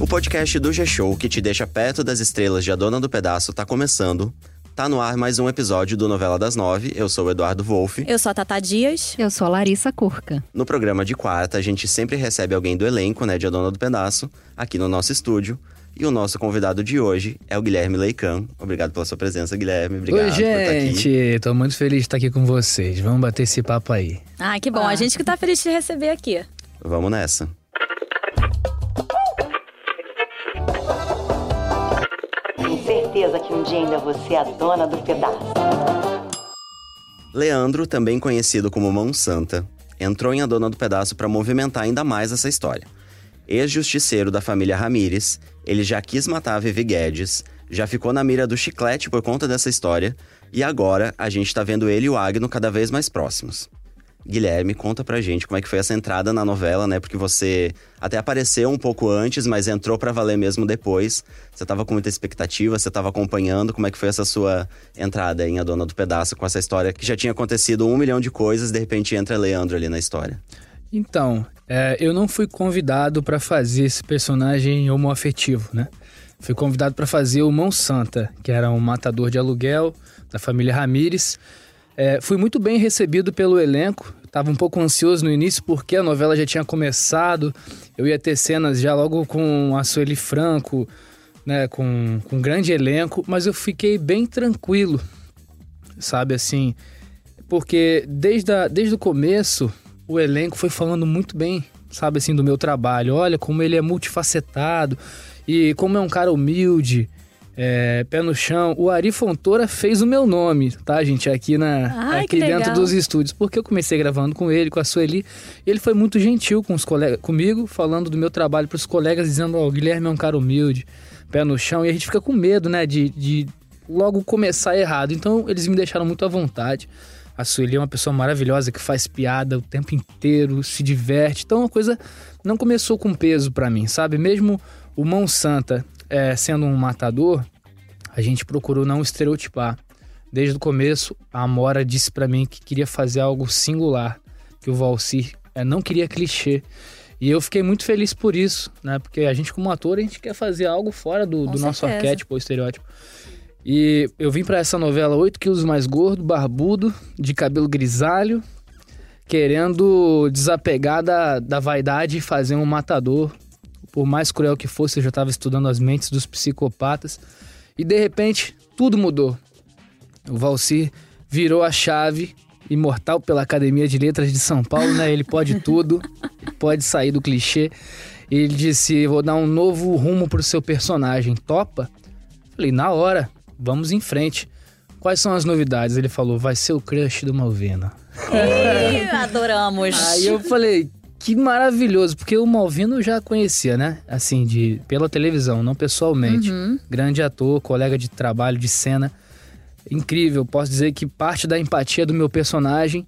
O podcast do G-Show, que te deixa perto das estrelas de A Dona do Pedaço, tá começando. Tá no ar mais um episódio do Novela das Nove. Eu sou o Eduardo Wolff. Eu sou a Tata Dias. Eu sou a Larissa Curca. No programa de quarta, a gente sempre recebe alguém do elenco, né, de A Dona do Pedaço, aqui no nosso estúdio. E o nosso convidado de hoje é o Guilherme Leican. Obrigado pela sua presença, Guilherme. Obrigado Oi, por estar aqui. gente. Tô muito feliz de estar aqui com vocês. Vamos bater esse papo aí. Ah, que bom. A gente que tá feliz de te receber aqui. Vamos nessa. Certeza que um dia ainda você é a dona do pedaço. Leandro, também conhecido como Mão Santa, entrou em A Dona do Pedaço para movimentar ainda mais essa história. Ex-justiceiro da família Ramírez, ele já quis matar a Vivi Guedes, já ficou na mira do chiclete por conta dessa história, e agora a gente tá vendo ele e o Agno cada vez mais próximos. Guilherme, conta pra gente como é que foi essa entrada na novela, né? Porque você até apareceu um pouco antes, mas entrou pra valer mesmo depois. Você tava com muita expectativa, você tava acompanhando. Como é que foi essa sua entrada em A Dona do Pedaço com essa história que já tinha acontecido um milhão de coisas, de repente entra Leandro ali na história? Então, é, eu não fui convidado para fazer esse personagem homoafetivo, né? Fui convidado para fazer o Mão Santa, que era um matador de aluguel da família Ramírez. É, fui muito bem recebido pelo elenco. Tava um pouco ansioso no início porque a novela já tinha começado. Eu ia ter cenas já logo com a Sueli Franco, né, com, com um grande elenco, mas eu fiquei bem tranquilo, sabe assim, porque desde, a, desde o começo o elenco foi falando muito bem, sabe assim, do meu trabalho. Olha como ele é multifacetado e como é um cara humilde, é, pé no chão. O Ari Fontoura fez o meu nome, tá, gente? Aqui, na, Ai, aqui dentro legal. dos estúdios. Porque eu comecei gravando com ele, com a Sueli. E ele foi muito gentil com os colegas, comigo, falando do meu trabalho pros colegas, dizendo: Ó, o Guilherme é um cara humilde, pé no chão. E a gente fica com medo, né, de, de logo começar errado. Então, eles me deixaram muito à vontade. A Sueli é uma pessoa maravilhosa que faz piada o tempo inteiro, se diverte. Então a coisa não começou com peso pra mim, sabe? Mesmo o Mão Santa é, sendo um matador, a gente procurou não estereotipar. Desde o começo, a Amora disse pra mim que queria fazer algo singular, que o Valcir é, não queria clichê. E eu fiquei muito feliz por isso, né? Porque a gente, como ator, a gente quer fazer algo fora do, do nosso arquétipo ou estereótipo. E eu vim pra essa novela 8 quilos mais gordo, barbudo, de cabelo grisalho, querendo desapegar da, da vaidade e fazer um matador. Por mais cruel que fosse, eu já estava estudando as mentes dos psicopatas. E de repente, tudo mudou. O Valcir virou a chave, imortal pela Academia de Letras de São Paulo, né? Ele pode tudo, pode sair do clichê. Ele disse: Vou dar um novo rumo pro seu personagem, topa? Falei: Na hora, vamos em frente. Quais são as novidades? Ele falou: Vai ser o crush do Malvina. Ih, adoramos. Aí eu falei, que maravilhoso, porque o Malvino já conhecia, né? Assim, de pela televisão, não pessoalmente. Grande ator, colega de trabalho, de cena. Incrível, posso dizer que parte da empatia do meu personagem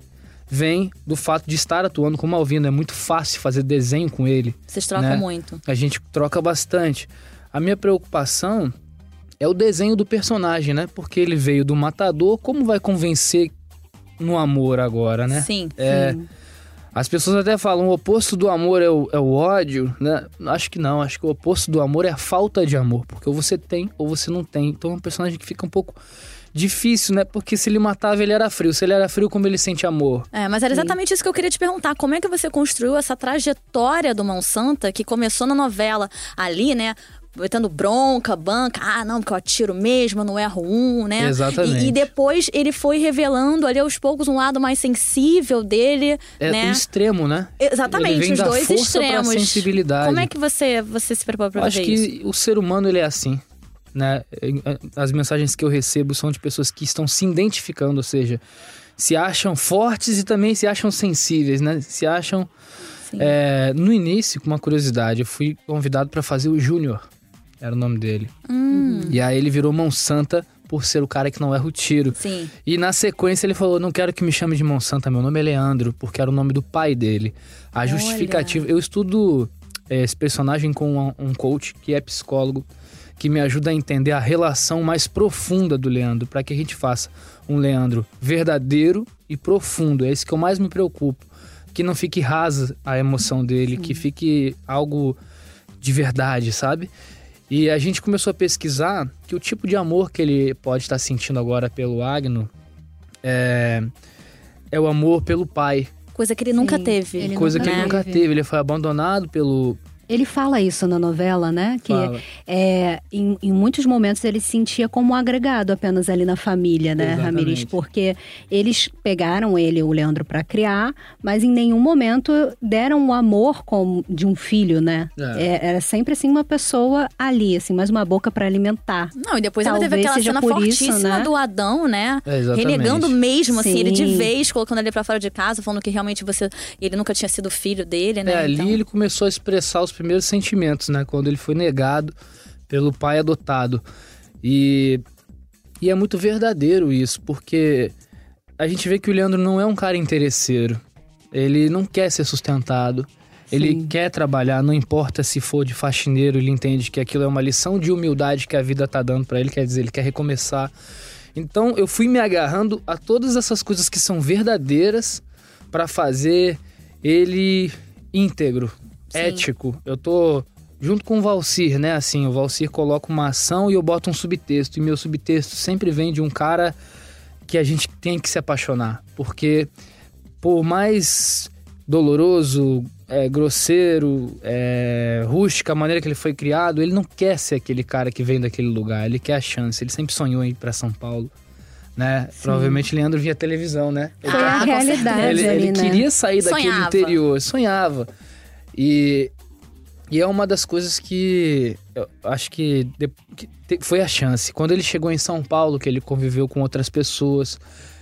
vem do fato de estar atuando com o Malvino. É muito fácil fazer desenho com ele. Vocês trocam né? muito. A gente troca bastante. A minha preocupação é o desenho do personagem, né? Porque ele veio do matador, como vai convencer no amor agora, né? Sim. É, as pessoas até falam o oposto do amor é o, é o ódio, né? Acho que não, acho que o oposto do amor é a falta de amor, porque ou você tem ou você não tem. Então é um personagem que fica um pouco difícil, né? Porque se ele matava, ele era frio. Se ele era frio, como ele sente amor? É, mas era exatamente isso que eu queria te perguntar. Como é que você construiu essa trajetória do Mão Santa que começou na novela ali, né? Botando bronca, banca, ah, não, porque eu atiro mesmo, eu não erro um, né? Exatamente. E, e depois ele foi revelando ali aos poucos um lado mais sensível dele, É né? o extremo, né? Exatamente, os dois força pra extremos. sensibilidade. Como é que você, você se preparou pra Eu acho fazer que isso? o ser humano ele é assim, né? As mensagens que eu recebo são de pessoas que estão se identificando, ou seja, se acham fortes e também se acham sensíveis, né? Se acham é, no início, com uma curiosidade, eu fui convidado para fazer o Júnior, era o nome dele. Hum, E aí ele virou mão santa por ser o cara que não erra o tiro. sim. E na sequência ele falou: Não quero que me chame de Mão Santa, meu nome é Leandro, porque era o nome do pai dele. A justificativa. Eu estudo é, esse personagem com um- um coach que é psicólogo, que me ajuda a entender a relação mais profunda do Leandro, para que a gente faça um Leandro verdadeiro e profundo. É isso que eu mais me preocupo. Que não fique rasa a emoção dele, que fique algo de verdade, sabe? E a gente começou a pesquisar que o tipo de amor que ele pode estar sentindo agora pelo Agno é, é o amor pelo pai. Coisa que ele nunca Sim, teve. ele coisa que ele nunca nunca teve. Ele foi abandonado pelo. Ele fala isso na novela, né? Que Fala. é, em, em muitos momentos ele se sentia como um agregado apenas ali na família, né, Exatamente. Ramires? Porque eles pegaram ele, o Leandro, para criar, mas em nenhum momento deram o amor como de um filho, né? É. É, era sempre assim uma pessoa ali, assim, mais uma boca para alimentar. Não, e depois ainda teve Talvez aquela cena por isso, fortíssima né? do Adão, né? É, exatamente. Renegando mesmo, assim, Sim. ele de vez, colocando ele pra fora de casa, falando que realmente você. Ele nunca tinha sido filho dele, né? É, ali Então- ele começou a expressar os primeiros sentimentos, né? Quando ele foi negado pelo pai adotado. E, e é muito verdadeiro isso, porque a gente vê que o Leandro não é um cara interesseiro. Ele não quer ser sustentado. Ele Sim. quer trabalhar, não importa se for de faxineiro, ele entende que aquilo é uma lição de humildade que a vida tá dando pra ele, quer dizer, ele quer recomeçar. Então eu fui me agarrando a todas essas coisas que são verdadeiras pra fazer ele íntegro, Sim. ético. Eu tô junto com o Valcir, né? Assim, o Valcir coloca uma ação e eu boto um subtexto. E meu subtexto sempre vem de um cara que a gente tem que se apaixonar. Porque por mais doloroso, é, grosseiro, é, rústica a maneira que ele foi criado, ele não quer ser aquele cara que vem daquele lugar. Ele quer a chance. Ele sempre sonhou em ir pra São Paulo. Né? Provavelmente Leandro via televisão, né? Ele Foi Ah, a realidade ele, ali, ele né? queria sair daquele Sonhava. interior, sonhava. E, e é uma das coisas que eu acho que, de- que te- foi a chance. Quando ele chegou em São Paulo, que ele conviveu com outras pessoas,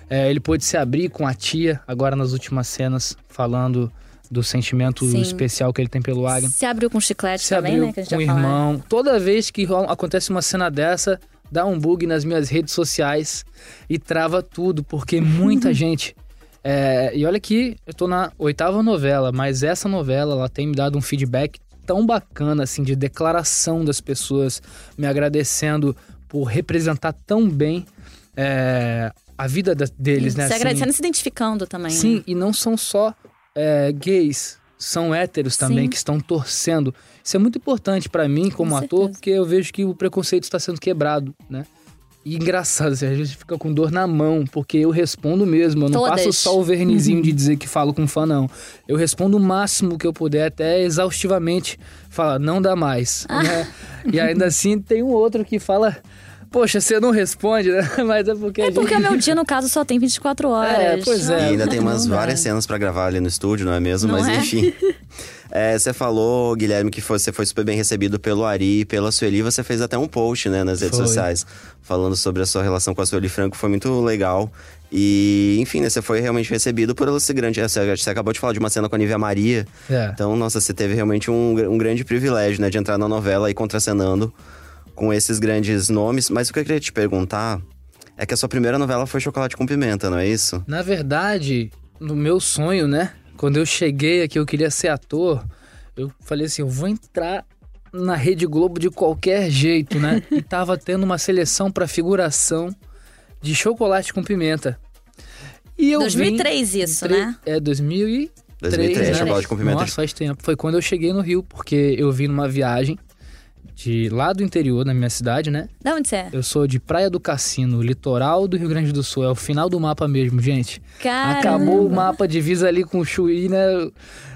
é, ele pôde se abrir com a tia, agora nas últimas cenas, falando do sentimento Sim. especial que ele tem pelo Agno. Se abriu com chiclete Se também, abriu né? Que a gente com o irmão. Toda vez que acontece uma cena dessa, dá um bug nas minhas redes sociais e trava tudo, porque muita gente. É, e olha que eu tô na oitava novela, mas essa novela ela tem me dado um feedback tão bacana, assim, de declaração das pessoas me agradecendo por representar tão bem é, a vida da- deles, né? Se assim. agradecendo e se identificando também. Sim, né? e não são só é, gays, são héteros também Sim. que estão torcendo. Isso é muito importante pra mim como Com ator, porque eu vejo que o preconceito está sendo quebrado, né? E engraçado, assim, às vezes fica com dor na mão, porque eu respondo mesmo. Eu não Todas. passo só o vernizinho de dizer que falo com fã, não. Eu respondo o máximo que eu puder, até exaustivamente. Fala, não dá mais. né? E ainda assim tem um outro que fala, poxa, você não responde, né? Mas é porque É gente... porque o meu dia, no caso, só tem 24 horas. É, pois é. E ainda tem umas várias cenas pra gravar ali no estúdio, não é mesmo? Não Mas é? enfim. É, você falou, Guilherme, que foi- você foi super bem recebido pelo Ari e pela Sueli. Você fez até um post, né, nas redes Foi. sociais, falando sobre a sua relação com a Sueli Franco. Foi muito legal. E, enfim, né, você foi realmente recebido por ela ser grande. Você, você acabou de falar de uma cena com a Nívia Maria. É. Então, nossa, você teve realmente um, um grande privilégio, né, de entrar na novela e contracenando com esses grandes nomes. Mas o que eu queria te perguntar é que a sua primeira novela foi Chocolate com Pimenta, não é isso? Na verdade, no meu sonho, né? Quando eu cheguei aqui, eu queria ser ator. Eu falei assim, eu vou entrar na Rede Globo de qualquer jeito, né? E tava tendo uma seleção pra figuração de chocolate com pimenta. E eu 2003 vim- isso, tre- né? É 2003, 2003, né? Chocolate com Pimenta. Nossa, faz tempo. Foi quando eu cheguei no Rio, porque eu vim numa viagem de lá do interior, na minha cidade, né? Da onde você é? Eu sou de Praia do Cassino, litoral do Rio Grande do Sul. É o final do mapa mesmo, gente. Caramba. Acabou o mapa divisa ali com o Chuí, né?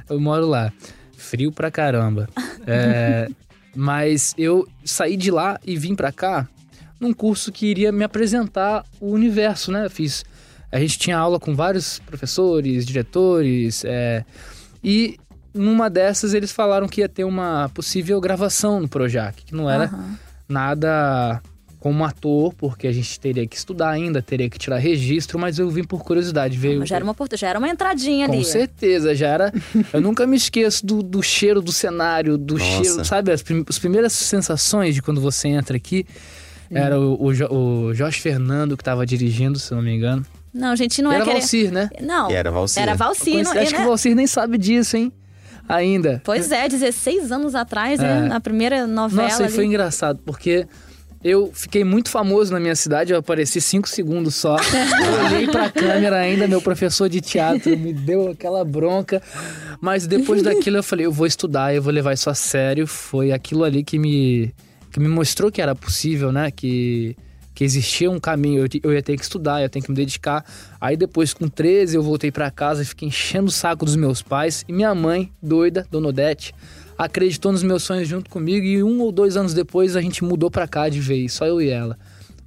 Eu, moro lá. Frio pra caramba. É, mas eu saí de lá e vim pra cá num curso que iria me apresentar o universo, né? Eu fiz. A gente tinha aula com vários professores, diretores, é, e numa dessas eles falaram que ia ter uma possível gravação no Projac, que não era Aham. nada como ator, porque a gente teria que estudar ainda, teria que tirar registro, mas eu vim por curiosidade, veio. Já era uma, porta- já era uma entradinha Com ali. certeza, já era. Eu nunca me esqueço do, do cheiro do cenário, do Nossa. cheiro, sabe? As, prim- as primeiras sensações de quando você entra aqui. Era o, o, Jo- o Jorge Fernando que tava dirigindo, se eu não me engano. Não, gente, não era é querer... Valcir, né? Não. E era Valcir. Era Valcir. não- acho que o Valcir nem sabe disso, hein? Ainda. Pois é, 16 anos atrás, né? É. Na primeira novela Nossa, e ali. foi engraçado, porque Eu fiquei muito famoso na minha cidade, eu apareci cinco segundos só. Eu olhei pra câmera ainda, meu professor de teatro me deu aquela bronca. Mas depois daquilo eu falei, eu vou estudar, eu vou levar isso a sério. Foi aquilo ali que me, que me mostrou que era possível, né? Que, que existia um caminho, eu, ia ter que estudar, eu ia ter que me dedicar. Aí depois, com 13, eu voltei pra casa e fiquei enchendo o saco dos meus pais. E minha mãe, doida, Dona Odete, acreditou nos meus sonhos junto comigo. E um ou dois anos depois, a gente mudou pra cá de vez, só eu e ela.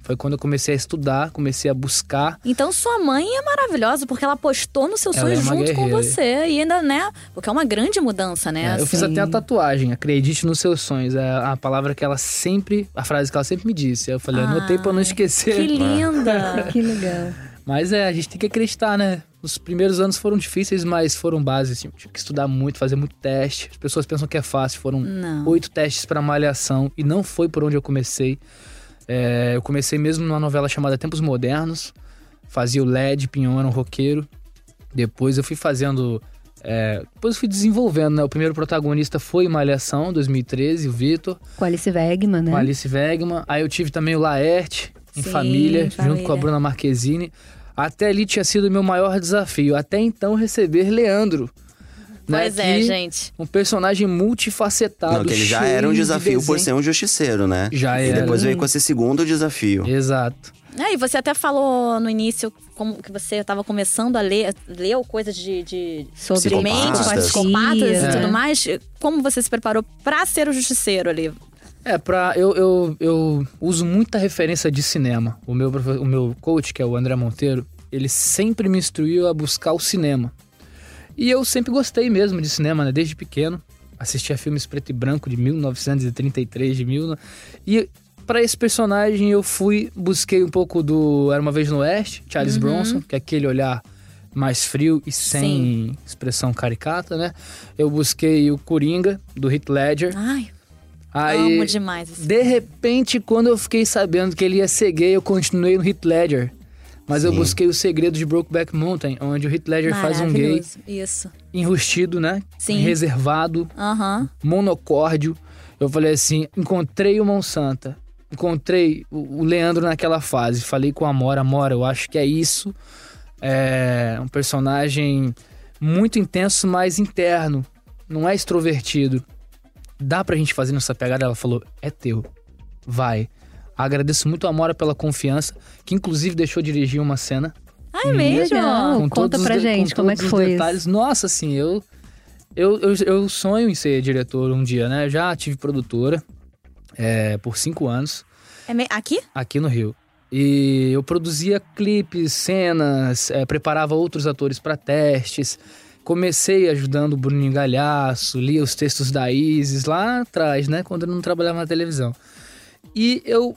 Foi quando eu comecei a estudar, comecei a buscar. Então sua mãe é maravilhosa, porque ela apostou no seu Ela sonho é junto com guerreira. você. E ainda, né? Porque é uma grande mudança, né? É, eu fiz assim. até a tatuagem, acredite nos seus sonhos. É a palavra que ela sempre, a frase que ela sempre me disse. Eu falei, anotei pra não esquecer. Que linda! Que legal. Mas é, a gente tem que acreditar, né? Os primeiros anos foram difíceis, mas foram bases. Assim, tive que estudar muito, fazer muito teste. As pessoas pensam que é fácil. Foram oito testes pra malhação e não foi por onde eu comecei. É, eu comecei mesmo numa novela chamada Tempos Modernos. Fazia o LED, Pinhão era um roqueiro. Depois eu fui fazendo. é, depois eu fui desenvolvendo, né? O primeiro protagonista foi Malhação, 2013, o Vitor, Com Alice Wegman, né? com Alice Wegman. Aí eu tive também o Laerte, em Sim, família, em junto com a família. Bruna Marquezine. Até ali tinha sido o meu maior desafio. Até então receber Leandro. Né, Pois é, que- gente. Um personagem multifacetado. Não, que ele já era um de desafio por desenho. ser um justiceiro, né? Já E era. depois veio com esse segundo desafio. Exato. É, e você até falou no início como que você estava começando a ler, leu coisas de, de Sobre de mentes, psicopatas. psicopatas e É. tudo mais. Como você se preparou pra ser o justiceiro ali? É, pra, eu, eu, eu uso muita referência de cinema. O meu, o meu coach, que é o André Monteiro, ele sempre me instruiu a buscar o cinema. E eu sempre gostei mesmo de cinema, né? Desde pequeno. Assistia filmes preto e branco de 1933, de mil... E para esse personagem eu fui, busquei um pouco do Era Uma Vez no Oeste, Charles Bronson, que é aquele olhar mais frio e sem expressão caricata, né? Eu busquei o Coringa, do Heath Ledger. Ai, Aí, amo demais esse de repente, quando eu fiquei sabendo que ele ia ser gay, eu continuei no Heath Ledger. Mas eu Sim. busquei o segredo de Brokeback Mountain, onde o Heath Ledger faz um gay. Isso. enrustido, né? Sim. Reservado, Aham. monocórdio. Eu falei assim, encontrei o Monsanta. Encontrei o Leandro naquela fase. Falei com a Amora, Amora, eu acho que é isso. É um personagem muito intenso, mas interno. Não é extrovertido. Dá pra gente fazer nessa pegada? Ela falou, é teu. Vai. Agradeço muito a Amora pela confiança, que inclusive deixou dirigir uma cena. Ah, é mesmo? Legal. com Conta pra gente, com como é que foi isso? detalhes. Nossa, assim, eu, eu, eu, eu sonho em ser diretor um dia, né? Eu já tive produtora é, por cinco anos É me- Aqui? aqui no Rio. E eu produzia clipes, cenas, é, preparava outros atores para testes. Comecei ajudando o Bruninho Galhaço, lia os textos da Isis lá atrás, né? Quando eu não trabalhava na televisão. E eu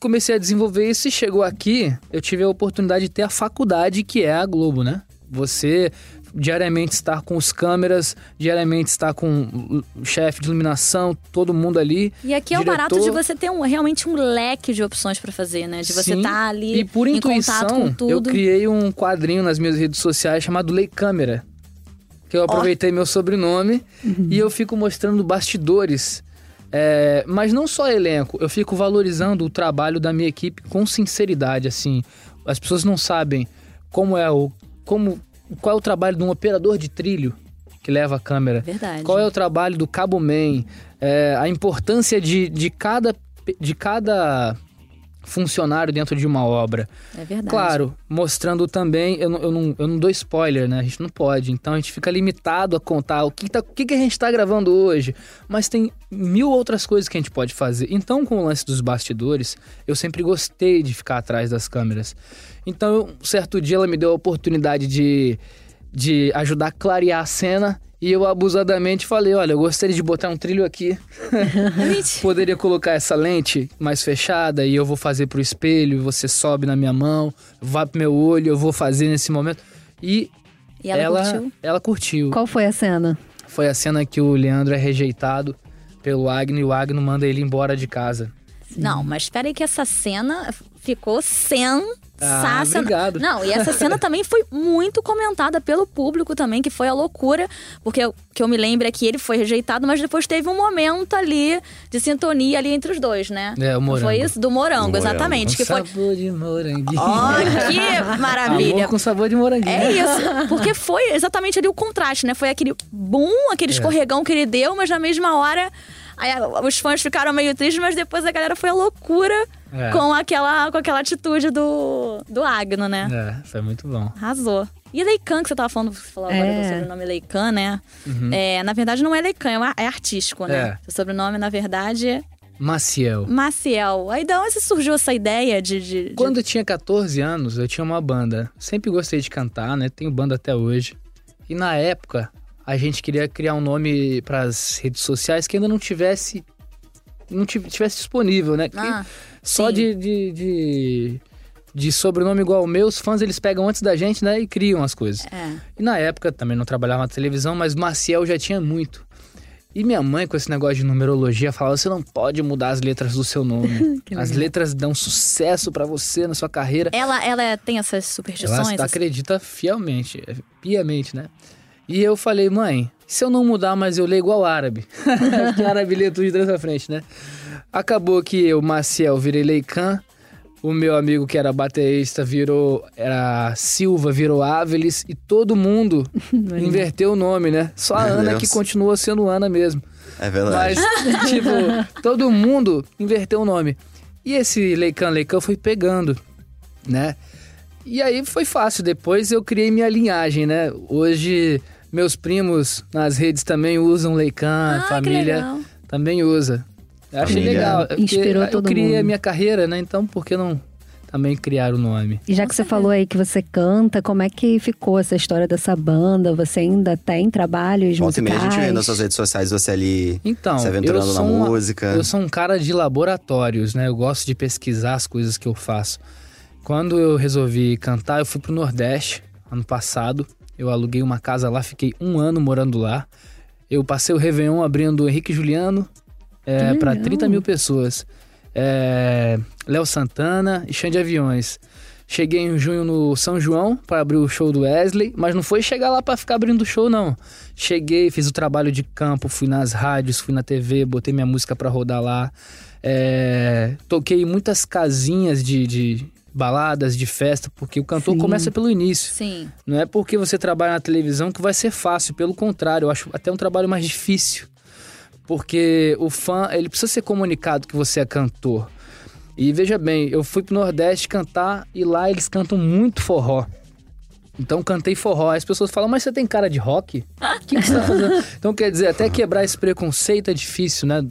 comecei a desenvolver isso e chegou aqui, eu tive a oportunidade de ter a faculdade que é a Globo, né? Você diariamente estar com os câmeras, diariamente estar com o chefe de iluminação, todo mundo ali. E aqui é o barato de Diretor. você ter um, realmente um leque de opções pra fazer, né? De você estar ali E por intuição, eu criei um quadrinho nas minhas redes sociais chamado Lei Câmera. Que eu aproveitei meu sobrenome e eu fico mostrando bastidores. É, mas não só elenco, eu fico valorizando o trabalho da minha equipe com sinceridade, assim. As pessoas não sabem como é o. Como, qual é o trabalho de um operador de trilho que leva a câmera. Verdade. Qual é o trabalho do Cabo Man? É, a importância de, de, cada, de cada funcionário dentro de uma obra. É verdade. Claro, mostrando também, eu não, eu, não, eu não dou spoiler, né? A gente não pode. Então a gente fica limitado a contar o que, tá, o que, que a gente tá gravando hoje. Mas tem mil outras coisas que a gente pode fazer. Então, com o lance dos bastidores, eu sempre gostei de ficar atrás das câmeras. Então, um certo dia ela me deu a oportunidade de, de ajudar a clarear a cena. E eu abusadamente falei: olha, eu gostaria de botar um trilho aqui. Poderia colocar essa lente mais fechada e eu vou fazer pro espelho, você sobe na minha mão, vai pro meu olho, eu vou fazer nesse momento. E, E ela, curtiu? ela curtiu. Qual foi a cena? Foi a cena que o Leandro é rejeitado pelo Agno e o Agno manda ele embora de casa. Não, mas espera aí que essa cena ficou Ah, sensacional. obrigado. Não, e essa cena também foi muito comentada pelo público também, que foi a loucura. Porque o que eu me lembro é que ele foi rejeitado, mas depois teve um momento ali de sintonia ali entre os dois, né? É, o morango. Foi isso? Do morango, Do morango. exatamente. Que Com foi. sabor de moranguinho. Ó, que maravilha! Amor com sabor de moranguinho. É isso, porque foi exatamente ali o contraste, né? Foi aquele boom, aquele É. escorregão que ele deu, mas na mesma hora aí, os fãs ficaram meio tristes, mas depois a galera foi à loucura É. com, aquela, com aquela atitude do, do Agno, né? É, foi muito bom. Arrasou. E Leican, que você tava falando, você falou agora É. do sobrenome Leican, né? É, na verdade, não é Leican, é, é artístico, né? Uhum. É. O sobrenome, na verdade, é Maciel. Maciel. Aí da onde surgiu essa ideia de. de- de- Quando eu tinha 14 anos, eu tinha uma banda. Sempre gostei de cantar, né? Tenho banda até hoje. E na época, a gente queria criar um nome para as redes sociais que ainda não tivesse não tiv- tivesse disponível, né? Ah, só de, de, de, de sobrenome igual o meu, os fãs eles pegam antes da gente, né? E criam as coisas. É. E na época também não trabalhava na televisão, mas Maciel já tinha muito. E minha mãe, com esse negócio de numerologia, falava: você não pode mudar as letras do seu nome. As letras dão sucesso pra você na sua carreira. Ela, ela tem essas Ela superstições? assim? acredita fielmente, é, piamente, né? E eu falei, mãe, se eu não mudar, mas eu leio igual árabe. Porque árabe lê tudo de trás pra frente, né? Acabou que eu, Maciel, virei Leican. O meu amigo que era baterista virou era Silva, virou Áveles e todo mundo inverteu o nome, né? Só a Meu Ana Deus. que continua sendo Ana mesmo. É verdade. Mas, tipo, todo mundo inverteu o nome. E esse Leican Leican foi pegando, né? E aí foi fácil. Depois eu criei minha linhagem, né? Hoje, meus primos nas redes também usam Leican, Ah, a que família legal. também usa. Eu achei Família. legal. é Inspirou eu todo criei a mundo. minha carreira, né? Então, por que não também criar o nome? E já que você falou aí que você canta, como é que ficou essa história dessa banda? Você ainda tem trabalhos Volta e meia musicais? a gente vê nas suas redes sociais você ali Então, se eu aventurando na sou uma- música. Eu sou um cara de laboratórios, né? Eu gosto de pesquisar as coisas que eu faço. Quando eu resolvi cantar, eu fui pro Nordeste ano passado. Eu aluguei uma casa lá, fiquei um ano morando lá. Eu passei o Réveillon abrindo Henrique e Juliano é, para legal. 30 mil pessoas. É, Léo Santana e Xande Aviões. Cheguei em junho no São João para abrir o show do Wesley, mas não foi chegar lá para ficar abrindo o show, não. Cheguei, fiz o trabalho de campo, fui nas rádios, fui na TV, botei minha música para rodar lá. É, toquei muitas casinhas de, de baladas, de festa, porque o cantor Sim. começa pelo início. Sim. Não é porque você trabalha na televisão que vai ser fácil, pelo contrário, eu acho até um trabalho mais difícil. Porque o fã, ele precisa ser comunicado que você é cantor. E veja bem, eu fui pro Nordeste cantar e lá eles cantam muito forró. Então cantei forró. As pessoas falam, mas você tem cara de rock? O que, que você tá fazendo? Então quer dizer, até quebrar esse preconceito é difícil, né?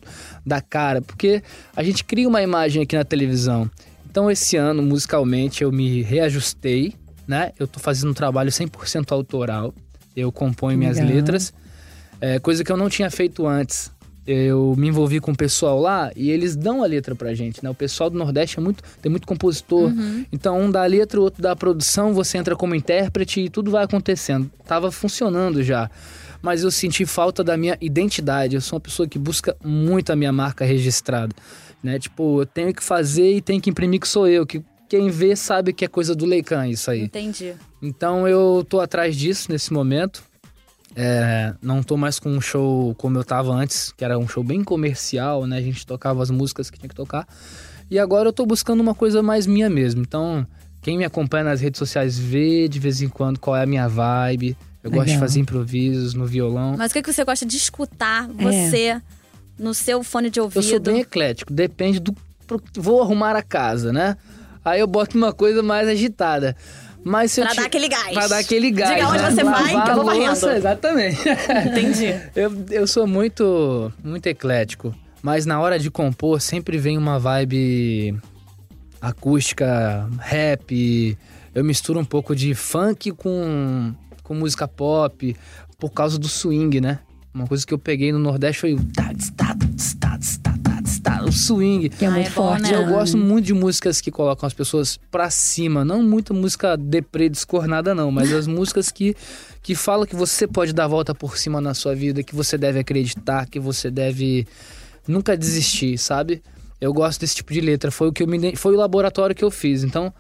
Da cara. Porque a gente cria uma imagem aqui na televisão. Então esse ano, musicalmente, eu me reajustei, né? Eu tô fazendo um trabalho 100% autoral. Eu componho minhas Legal. letras. É, coisa que eu não tinha feito antes. Eu me envolvi com o pessoal lá e eles dão a letra pra gente, né? O pessoal do Nordeste é muito, tem muito compositor. Então, um dá a letra, o outro dá a produção, você entra como intérprete e tudo vai acontecendo. Tava funcionando já. Mas eu senti falta da minha identidade. Eu sou uma pessoa que busca muito a minha marca registrada, né? Tipo, eu tenho que fazer e tenho que imprimir que sou eu, que quem vê sabe que é coisa do Leican isso aí. Entendi. Então eu tô atrás disso nesse momento. É, não tô mais com um show como eu tava antes, que era um show bem comercial, né? A gente tocava as músicas que tinha que tocar. E agora eu tô buscando uma coisa mais minha mesmo. Então, quem me acompanha nas redes sociais vê de vez em quando qual é a minha vibe. Eu gosto de Legal. fazer improvisos no violão. Mas o que, que você gosta de escutar você no seu fone de ouvido? Eu sou bem eclético, depende do. Vou arrumar a casa, né? Aí eu boto uma coisa mais agitada. Mas se eu Pra ti- dar aquele gás. Pra dar aquele gás. Diga onde né? você vai, Lavar que eu vou varrendo. Exatamente. Entendi. eu, eu sou muito, muito eclético. Mas na hora de compor, sempre vem uma vibe acústica, rap. Eu misturo um pouco de funk com, com música pop, por causa do swing, né? Uma coisa que eu peguei no Nordeste foi o o swing. Que é Ah, muito é bom, forte. né? Eu gosto muito de músicas que colocam as pessoas pra cima, não muita música deprê, descornada não, mas as músicas que, que falam que você pode dar a volta por cima na sua vida, que você deve acreditar, que você deve nunca desistir, sabe? Eu gosto desse tipo de letra, foi o que eu me, foi o laboratório que eu fiz. Então,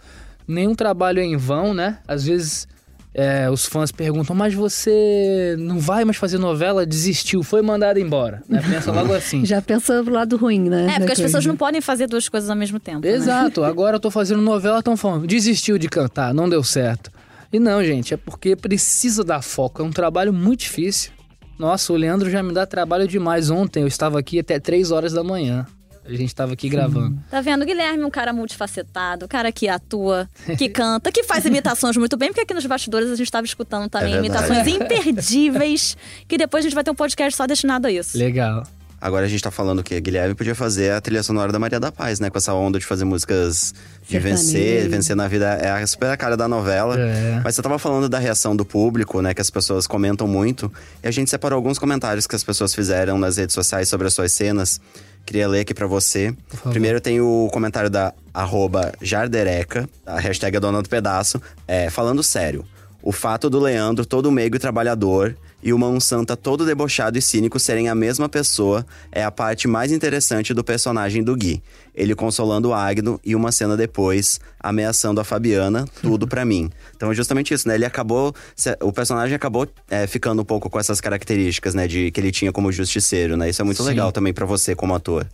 nenhum trabalho é em vão, né? Às vezes é, os fãs perguntam, mas você não vai mais fazer novela? Desistiu, foi mandado embora. Né? Pensa logo assim. Já pensando pro lado ruim, né? É, porque as pessoas não podem fazer duas coisas ao mesmo tempo. né? Exato, agora eu tô fazendo novela, estão falando, desistiu de cantar, não deu certo. E não, gente, é porque precisa dar foco, é um trabalho muito difícil. Nossa, o Leandro já me dá trabalho demais. Ontem eu estava aqui até 3 horas da manhã. A gente estava aqui gravando. Tá vendo? O Guilherme é um cara multifacetado, um cara que atua, que canta, que faz imitações muito bem, porque aqui nos bastidores a gente estava escutando também É imitações imperdíveis, que depois a gente vai ter um podcast só destinado a isso. Legal. Agora a gente tá falando que Guilherme podia fazer a trilha sonora da Maria da Paz, né? Com essa onda de fazer músicas de Sertanejo. vencer, vencer na vida. É a super a cara da novela. É. Mas você tava falando da reação do público, né? Que as pessoas comentam muito. E a gente separou alguns comentários que as pessoas fizeram nas redes sociais sobre as suas cenas. Queria ler aqui pra você. Primeiro tem o comentário da arroba Jardereca, a hashtag é dona do pedaço. É, falando sério, o fato do Leandro, todo meigo e trabalhador, e o Mão Santa todo debochado e cínico serem a mesma pessoa é a parte mais interessante do personagem do Gui. Ele consolando o Agno e uma cena depois, ameaçando a Fabiana, tudo pra mim. Então é justamente isso, né? Ele acabou. O personagem acabou é, ficando um pouco com essas características, né? De que ele tinha como justiceiro, né? Isso é muito Sim. legal também pra você como ator.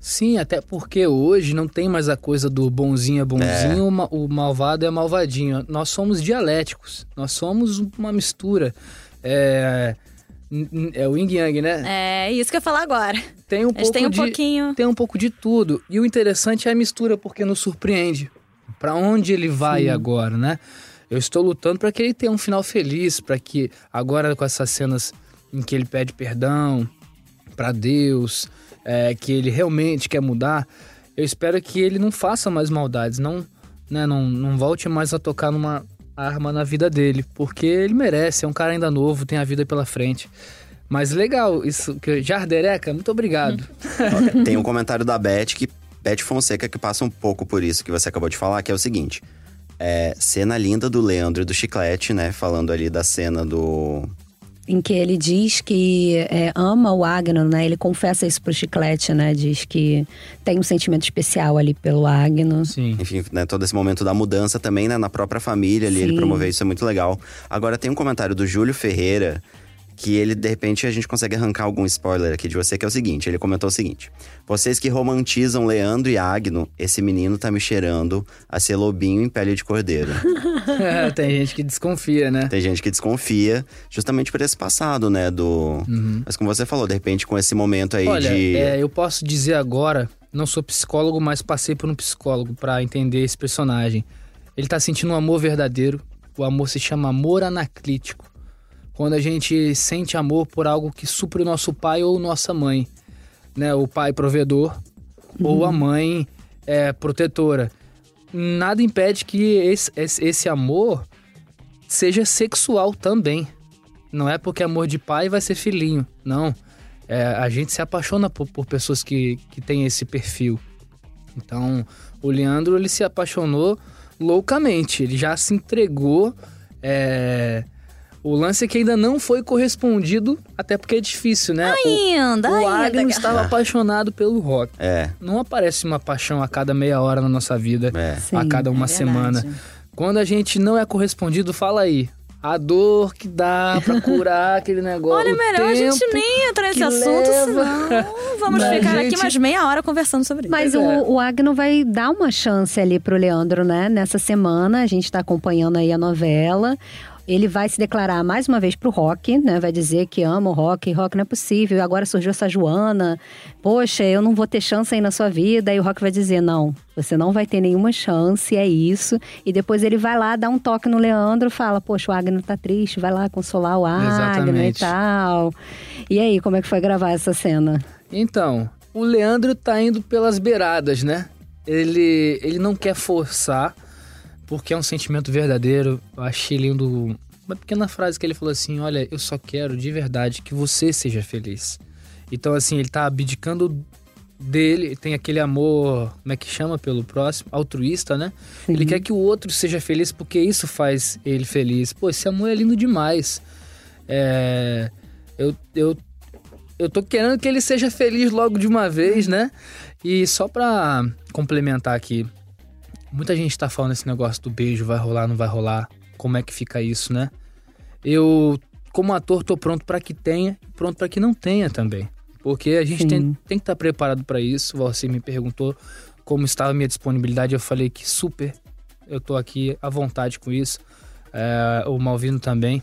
Sim, até porque hoje não tem mais a coisa do bonzinho é bonzinho, ma- o malvado é malvadinho. Nós somos dialéticos, nós somos uma mistura. É, é o yin yang, né? É isso que eu ia falar agora. Tem um pouco tem um de, pouquinho. tem um pouco de tudo. E o interessante é a mistura, porque nos surpreende. Pra onde ele vai agora, né? Eu estou lutando para que ele tenha um final feliz, para que agora com essas cenas em que ele pede perdão para Deus, é, que ele realmente quer mudar, eu espero que ele não faça mais maldades, não, né, não, não volte mais a tocar numa arma na vida dele, porque ele merece, é um cara ainda novo, tem a vida pela frente. Mas legal, isso que Jardereca, muito obrigado. Ó, Tem um comentário da Beth, que, Beth Fonseca, que passa um pouco por isso que você acabou de falar, que é o seguinte. É, cena linda do Leandro e do Chiclete, né? Falando ali da cena do. Em que ele diz que é, ama o Agno, né? Ele confessa isso pro Chiclete, né? Diz que tem um sentimento especial ali pelo Agno. Sim. Enfim, né, todo esse momento da mudança também, né? Na própria família ali, ele Sim. promoveu isso, é muito legal. Agora tem um comentário do Júlio Ferreira, que ele, de repente, a gente consegue arrancar algum spoiler aqui de você, que é o seguinte: ele comentou o seguinte: Vocês que romantizam Leandro e Agno, esse menino tá me cheirando a ser lobinho em pele de cordeiro. É, tem gente que desconfia, né? Tem gente que desconfia justamente por esse passado, né? Do. Mas como você falou, de repente, com esse momento aí Uhum. Olha, de. é, eu posso dizer agora, não sou psicólogo, mas passei por um psicólogo pra entender esse personagem. Ele tá sentindo um amor verdadeiro. O amor se chama amor anaclítico. Quando a gente sente amor por algo que supre o nosso pai ou nossa mãe, né? O pai provedor ou a mãe é, protetora. Nada impede que esse, esse, esse amor seja sexual também. Não é porque amor de pai vai ser filhinho. Não. É, a gente se apaixona por, por pessoas que, que têm esse perfil. Então, o Leandro, ele se apaixonou loucamente. Ele já se entregou. é, O lance é que ainda não foi correspondido, até porque é difícil, né? O- Ainda, o, ainda. Agno estava apaixonado pelo rock. É, Não aparece uma paixão a cada meia hora na nossa vida, é. Sim, a cada uma é semana. Quando a gente não é correspondido, fala aí. A dor que dá pra curar aquele negócio. Olha, o melhor a gente nem entrar nesse assunto, leva. senão vamos Mas ficar a aqui gente- mais meia hora conversando sobre isso. Mas o, é. o Agno vai dar uma chance ali pro Leandro, né? Nessa semana, a gente tá acompanhando aí a novela. Ele vai se declarar mais uma vez pro rock, né? Vai dizer que ama o rock, rock não é possível. Agora surgiu essa Joana. Poxa, eu não vou ter chance aí na sua vida. E o rock vai dizer: não, você não vai ter nenhuma chance, é isso. E depois ele vai lá, dá um toque no Leandro, fala: Poxa, o Agno tá triste, vai lá consolar o Agno Exatamente. e tal. E aí, como é que foi gravar essa cena? Então, o Leandro tá indo pelas beiradas, né? Ele, ele não quer forçar, porque é um sentimento verdadeiro. Eu achei lindo uma pequena frase que ele falou assim: Olha, eu só quero de verdade que você seja feliz. Então, assim, ele tá abdicando dele, tem aquele amor, como é que chama pelo próximo? Altruísta, né? Ele quer que o outro seja feliz porque isso faz ele feliz. Pô, esse amor é lindo demais. É, eu, eu, eu tô querendo que ele seja feliz logo de uma vez, né? E só pra complementar aqui, Muita gente tá falando esse negócio do beijo, vai rolar, não vai rolar. Como é que fica isso, né? Eu, como ator, tô pronto para que tenha, pronto para que não tenha também. Porque a gente Sim. tem, tem que estar preparado para isso. Você me perguntou como estava a minha disponibilidade. Eu falei que super, eu tô aqui à vontade com isso. É, o Malvino também.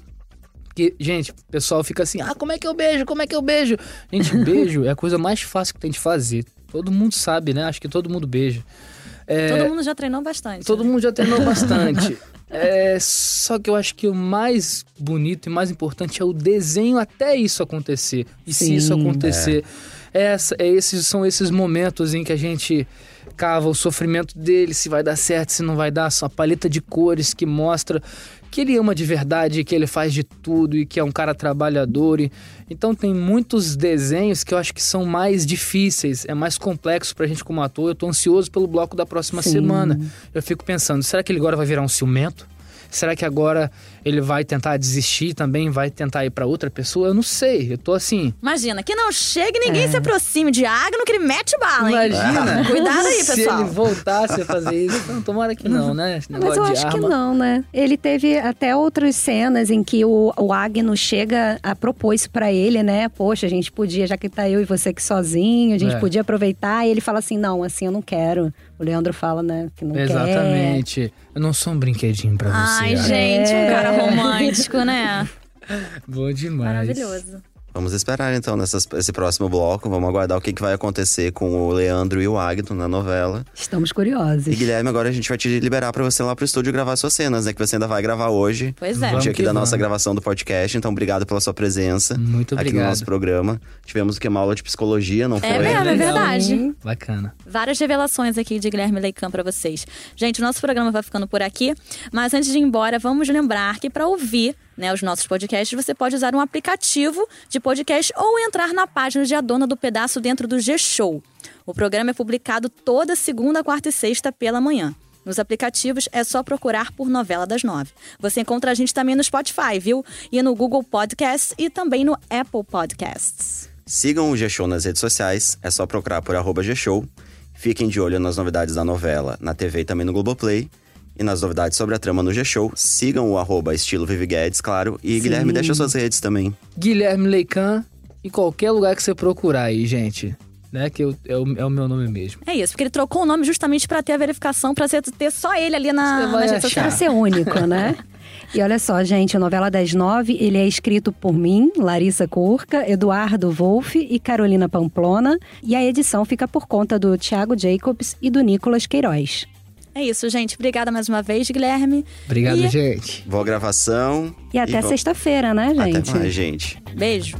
Porque, gente, o pessoal fica assim: ah, como é que eu beijo? Como é que eu beijo? Gente, beijo é a coisa mais fácil que tem de fazer. Todo mundo sabe, né? Acho que todo mundo beija. É, Todo mundo já treinou bastante. Todo mundo já treinou bastante. É, só que eu acho que o mais bonito e mais importante é o desenho até isso acontecer. E se Sim. isso acontecer, essa, é esses, são esses momentos em que a gente cava o sofrimento dele, se vai dar certo, se não vai dar, só a paleta de cores que mostra que ele ama de verdade, que ele faz de tudo e que é um cara trabalhador. E... Então tem muitos desenhos que eu acho que são mais difíceis, é mais complexo pra gente como ator. Eu tô ansioso pelo bloco da próxima Sim. semana. Eu fico pensando, será que ele agora vai virar um ciumento? Será que agora ele vai tentar desistir também, vai tentar ir pra outra pessoa? Eu não sei. Eu tô assim. Imagina, que não chegue e É. ninguém se aproxime de Agno que ele mete bala, hein? Imagina! Cuidado aí, Se pessoal. ele voltasse a fazer isso. Então, tomara que não, né? Esse Mas eu acho que arma. não, né? Ele teve até outras cenas em que o, o Agno chega a propor isso pra ele, né? Poxa, a gente podia, já que tá eu e você aqui sozinho, a gente É. podia aproveitar. E ele fala assim: não, assim eu não quero. O Leandro fala, né, que não quer. Exatamente. Eu não sou um brinquedinho pra você. Ai, gente, um É. cara romântico, né? Bom demais. Maravilhoso. Vamos esperar então nessas, esse próximo bloco. Vamos aguardar o que, que vai acontecer com o Leandro e o Agno na novela. Estamos curiosos. E Guilherme, agora a gente vai te liberar pra você ir lá pro estúdio gravar suas cenas, né? Que você ainda vai gravar hoje. Pois é. Vamos dia aqui da nossa gravação do podcast. Então, obrigado pela sua presença Muito aqui no obrigado. nosso programa. Tivemos o que? Uma aula de psicologia, não foi? É mesmo, é verdade. Bacana. Várias revelações aqui de Guilherme Leicam pra vocês. Gente, o nosso programa vai ficando por aqui, mas antes de ir embora, vamos lembrar que para ouvir né, os nossos podcasts, você pode usar um aplicativo de podcast ou entrar na página de A Dona do Pedaço dentro do G-Show. O programa é publicado toda segunda, quarta e sexta pela manhã. Nos aplicativos é só procurar por Novela das Nove. Você encontra a gente também no Spotify, viu? E no Google Podcasts e também no Apple Podcasts. Sigam o G-Show nas redes sociais, é só procurar por G-Show. Fiquem de olho nas novidades da novela na TV e também no Globoplay. E nas novidades sobre a trama no G-Show, sigam o arroba estilo Vivi Guedes, claro. E Guilherme, deixa suas redes também. Guilherme Leican, em qualquer lugar que você procurar aí, gente. Né? Que eu- é, o, é o meu nome mesmo. É isso, porque ele trocou o nome justamente pra ter a verificação, pra ser- ter só ele ali na, redes achar. Para sociais. ser único, né? E olha só, gente, a novela das nove, ele é escrito por mim, Larissa Curca, Eduardo Wolff e Carolina Pamplona. E a edição fica por conta do Thiago Jacobs e do Nicolas Queiroz. É isso, gente. Obrigada mais uma vez, Guilherme. Obrigado, E gente. Boa gravação. E até sexta-feira, né, gente? Até mais, gente. Beijo.